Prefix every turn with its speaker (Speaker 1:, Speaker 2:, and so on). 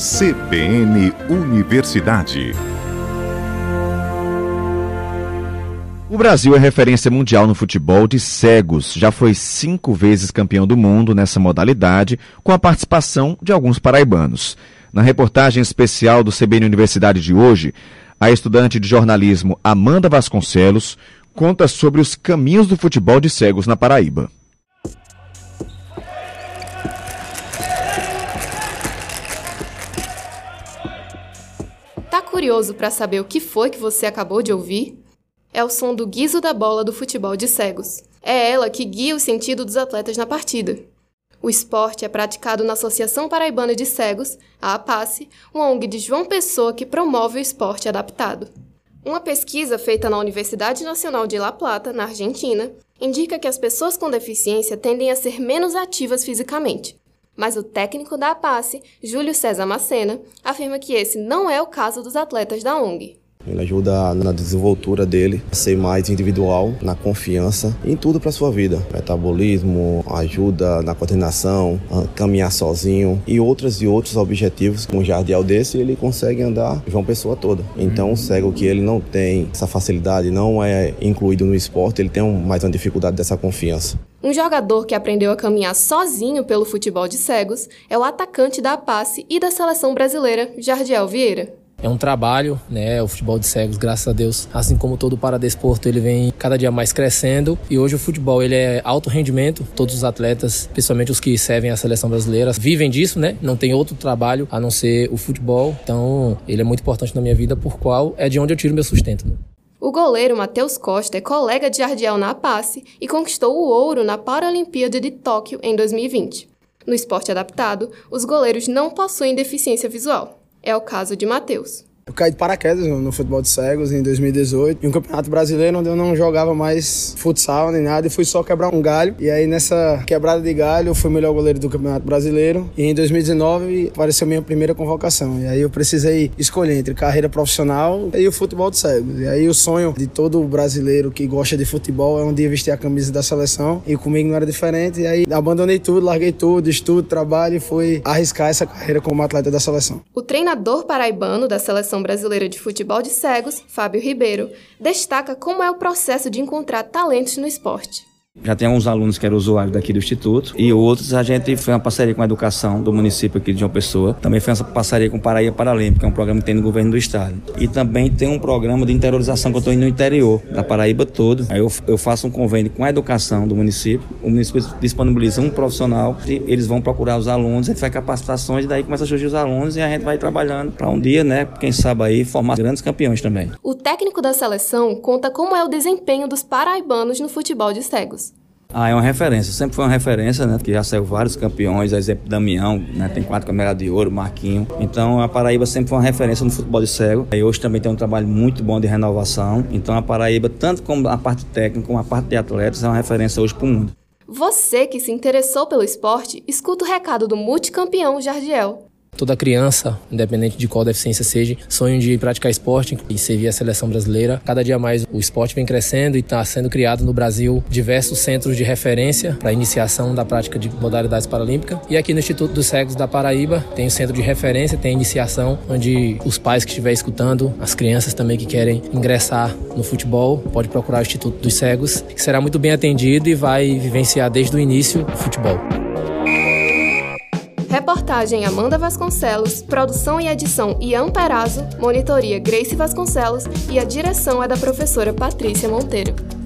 Speaker 1: CBN Universidade.
Speaker 2: O Brasil é referência mundial no futebol de cegos. Já foi cinco vezes campeão do mundo nessa modalidade, com a participação de alguns paraibanos. Na reportagem especial do CBN Universidade de hoje, a estudante de jornalismo Amanda Vasconcelos conta sobre os caminhos do futebol de cegos na Paraíba.
Speaker 3: Tá curioso para saber o que foi que você acabou de ouvir? É o som do guizo da bola do futebol de cegos. É ela que guia o sentido dos atletas na partida. O esporte é praticado na Associação Paraibana de Cegos, a APACE, uma ONG de João Pessoa que promove o esporte adaptado. Uma pesquisa feita na Universidade Nacional de La Plata, na Argentina, indica que as pessoas com deficiência tendem a ser menos ativas fisicamente, mas o técnico da APACE, Júlio César Macena, afirma que esse não é o caso dos atletas da ONG.
Speaker 4: Ele ajuda na desenvoltura dele a ser mais individual, na confiança, em tudo para sua vida. Metabolismo, ajuda na coordenação, caminhar sozinho e outros e outros objetivos. Com um jardial desse, ele consegue andar uma pessoa toda. Então, o cego que ele não tem essa facilidade, não é incluído no esporte, ele tem mais uma dificuldade dessa confiança.
Speaker 3: Um jogador que aprendeu a caminhar sozinho pelo futebol de cegos é o atacante da Passe e da seleção brasileira, Jardiel Vieira.
Speaker 5: É um trabalho, né? O futebol de cegos, graças a Deus, assim como todo o paradesporto, ele vem cada dia mais crescendo. E hoje o futebol, ele é alto rendimento. Todos os atletas, principalmente os que servem a seleção brasileira, vivem disso, né? Não tem outro trabalho a não ser o futebol. Então, ele é muito importante na minha vida, por qual é de onde eu tiro meu sustento. Né?
Speaker 3: O goleiro Matheus Costa é colega de Jardiel na passe e conquistou o ouro na Paralimpíada de Tóquio em 2020. No esporte adaptado, os goleiros não possuem deficiência visual. É o caso de Matheus.
Speaker 6: Eu caí de paraquedas no futebol de cegos em 2018, em um campeonato brasileiro onde eu não jogava mais futsal nem nada e fui só quebrar um galho. E aí nessa quebrada de galho eu fui o melhor goleiro do campeonato brasileiro. E em 2019 apareceu minha primeira convocação. E aí eu precisei escolher entre carreira profissional e o futebol de cegos. E aí o sonho de todo brasileiro que gosta de futebol é um dia vestir a camisa da seleção. E comigo não era diferente. E aí abandonei tudo, larguei tudo, estudo, trabalho e fui arriscar essa carreira como atleta da seleção.
Speaker 3: O treinador paraibano da seleção Brasileira de Futebol de Cegos, Fábio Ribeiro, destaca como é o processo de encontrar talentos no esporte.
Speaker 7: Já tem alguns alunos que eram usuários daqui do Instituto e outros a gente foi uma parceria com a educação do município aqui de João Pessoa. Também foi uma parceria com o Paraíba Paralímpico, que é um programa que tem no governo do estado. E também tem um programa de interiorização que eu estou indo no interior, da Paraíba todo. Aí eu, eu faço um convênio com a educação do município. O município disponibiliza um profissional e eles vão procurar os alunos, a gente faz capacitações e daí começa a surgir os alunos e a gente vai trabalhando para um dia, né, quem sabe aí, formar grandes campeões também.
Speaker 3: O técnico da seleção conta como é o desempenho dos paraibanos no futebol de cegos.
Speaker 7: Ah, é uma referência, sempre foi uma referência, né? Que já saiu vários campeões, exemplo Damião, né? Tem quatro câmeras de ouro, Marquinho. Então a Paraíba sempre foi uma referência no futebol de cego. E hoje também tem um trabalho muito bom de renovação. Então a Paraíba, tanto como a parte técnica como a parte de atletas, é uma referência hoje para o mundo.
Speaker 3: Você que se interessou pelo esporte, escuta o recado do multicampeão Jardiel.
Speaker 5: Toda criança, independente de qual deficiência seja, sonho de praticar esporte e servir a seleção brasileira. Cada dia mais o esporte vem crescendo e está sendo criado no Brasil diversos centros de referência para iniciação da prática de modalidades paralímpicas. E aqui no Instituto dos Cegos da Paraíba tem o centro de referência, tem iniciação, onde os pais que estiverem escutando, as crianças também que querem ingressar no futebol, pode procurar o Instituto dos Cegos, que será muito bem atendido e vai vivenciar desde o início o futebol.
Speaker 3: Reportagem Amanda Vasconcelos, produção e edição Ian Perazzo, monitoria Grace Vasconcelos e a direção é da professora Patrícia Monteiro.